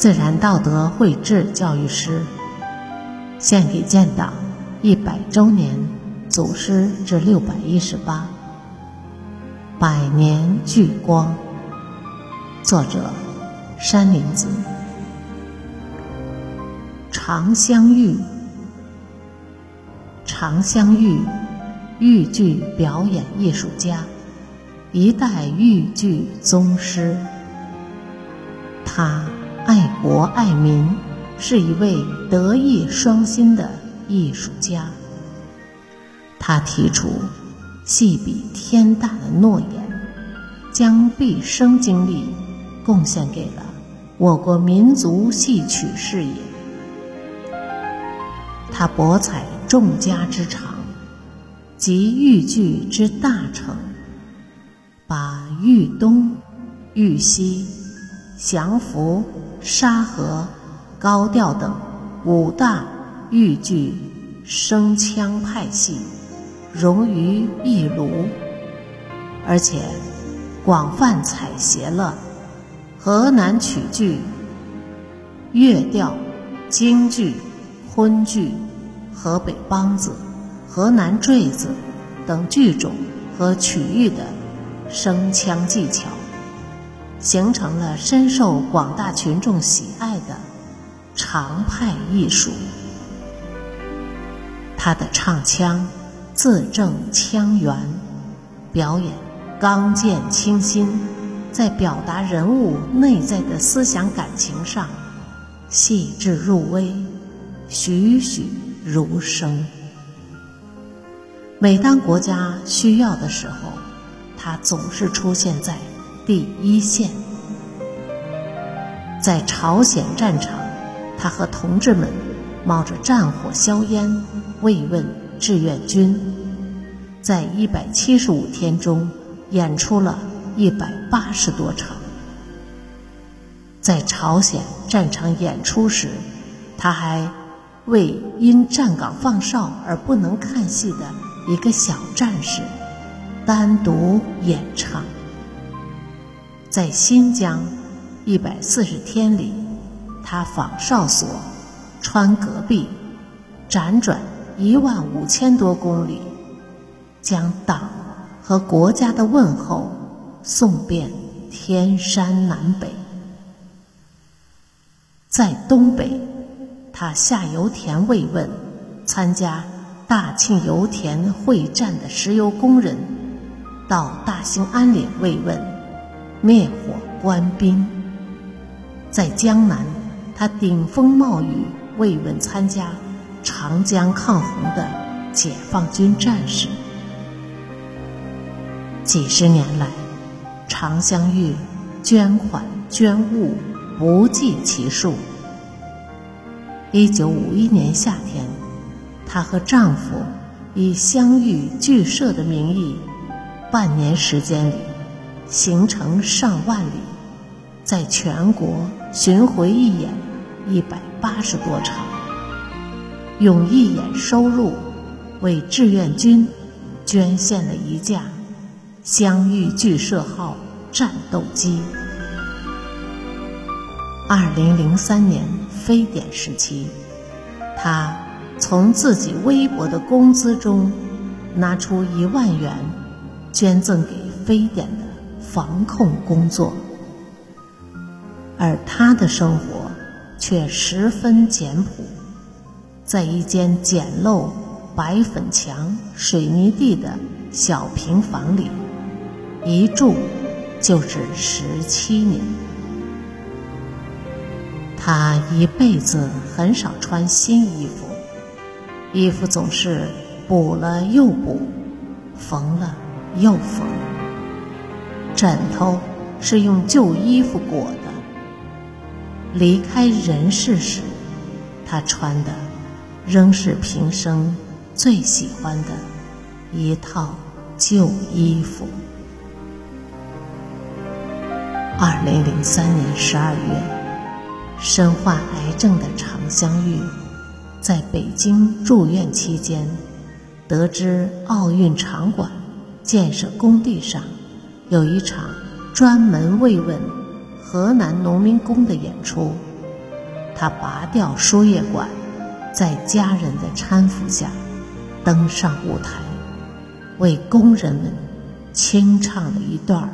自然道德绘制教育师，献给建党一百周年祖师之六百一十八，百年聚光。作者：山林子。常香玉，常香玉，豫剧表演艺术家，一代豫剧宗师。他。爱国爱民，是一位德艺双馨的艺术家。他提出戏比天大的诺言，将毕生精力贡献给了我国民族戏曲事业。他博采众家之长，集豫剧之大成，把豫东、豫西、降服。沙河、高调等五大豫剧声腔派系融于一炉，而且广泛采撷了河南曲剧、粤调、京剧、昆剧、河北梆子、河南坠子等剧种和曲艺的声腔技巧。形成了深受广大群众喜爱的常派艺术。他的唱腔字正腔圆，表演刚健清新，在表达人物内在的思想感情上细致入微，栩栩如生。每当国家需要的时候，他总是出现在。第一线，在朝鲜战场，他和同志们冒着战火硝烟慰问志愿军，在一百七十五天中演出了一百八十多场。在朝鲜战场演出时，他还为因站岗放哨而不能看戏的一个小战士单独演唱。在新疆一百四十天里，他访哨所，穿戈壁，辗转一万五千多公里，将党和国家的问候送遍天山南北。在东北，他下油田慰问参加大庆油田会战的石油工人，到大兴安岭慰问。灭火官兵，在江南，他顶风冒雨慰问参加长江抗洪的解放军战士。几十年来，常香玉捐款捐物不计其数。一九五一年夏天，她和丈夫以香玉剧社的名义，半年时间里。行程上万里，在全国巡回义演一百八十多场，用义演收入为志愿军捐献了一架湘豫剧社号战斗机。二零零三年非典时期，他从自己微薄的工资中拿出一万元，捐赠给非典的。防控工作，而他的生活却十分简朴，在一间简陋、白粉墙、水泥地的小平房里，一住就是十七年。他一辈子很少穿新衣服，衣服总是补了又补，缝了又缝。枕头是用旧衣服裹的。离开人世时，他穿的仍是平生最喜欢的一套旧衣服。二零零三年十二月，身患癌症的常香玉在北京住院期间，得知奥运场馆建设工地上。有一场专门慰问河南农民工的演出，他拔掉输液管，在家人的搀扶下登上舞台，为工人们清唱了一段《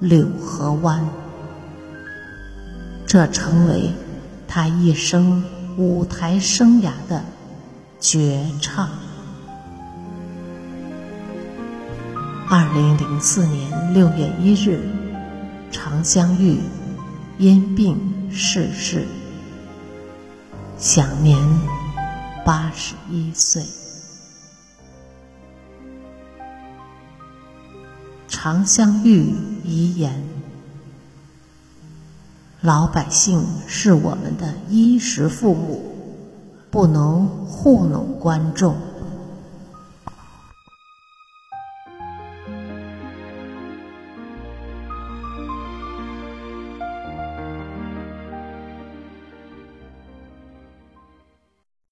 柳河湾》，这成为他一生舞台生涯的绝唱。二零零四年六月一日，常香玉因病逝世，享年八十一岁。常香玉遗言：老百姓是我们的衣食父母，不能糊弄观众。